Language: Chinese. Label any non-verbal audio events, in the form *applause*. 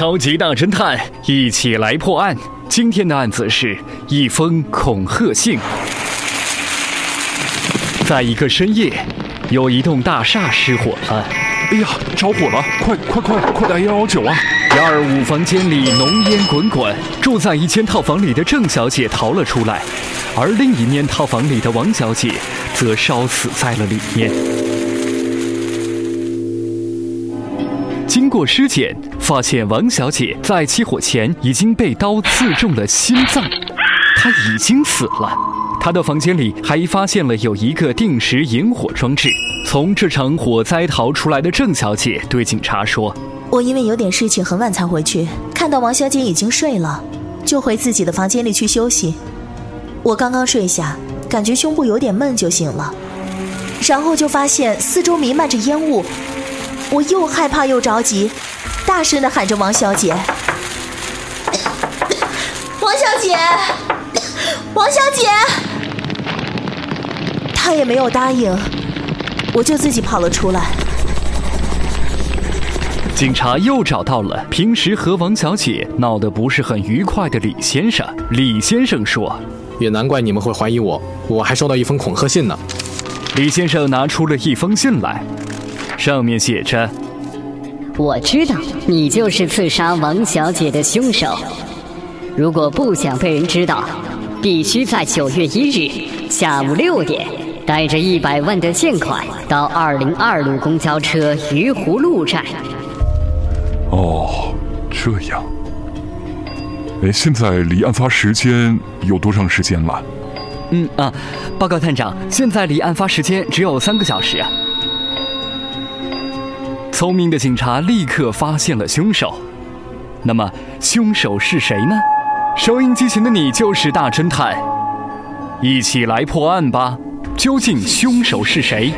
超级大侦探，一起来破案。今天的案子是一封恐吓信。在一个深夜，有一栋大厦失火了。哎呀，着火了！快快快，快打幺幺九啊！幺二五房间里浓烟滚滚，住在一间套房里的郑小姐逃了出来，而另一面套房里的王小姐则烧死在了里面。过尸检，发现王小姐在起火前已经被刀刺中了心脏，她已经死了。她的房间里还发现了有一个定时引火装置。从这场火灾逃出来的郑小姐对警察说：“我因为有点事情，很晚才回去，看到王小姐已经睡了，就回自己的房间里去休息。我刚刚睡下，感觉胸部有点闷，就醒了，然后就发现四周弥漫着烟雾。”我又害怕又着急，大声的喊着王小姐：“ *coughs* 王小姐，*coughs* 王小姐！”她也没有答应，我就自己跑了出来。警察又找到了平时和王小姐闹得不是很愉快的李先生。李先生说：“也难怪你们会怀疑我，我还收到一封恐吓信呢。”李先生拿出了一封信来。上面写着：“我知道你就是刺杀王小姐的凶手。如果不想被人知道，必须在九月一日下午六点，带着一百万的现款到二零二路公交车鱼湖路站。”哦，这样。哎，现在离案发时间有多长时间了？嗯啊，报告探长，现在离案发时间只有三个小时啊。聪明的警察立刻发现了凶手，那么凶手是谁呢？收音机前的你就是大侦探，一起来破案吧！究竟凶手是谁？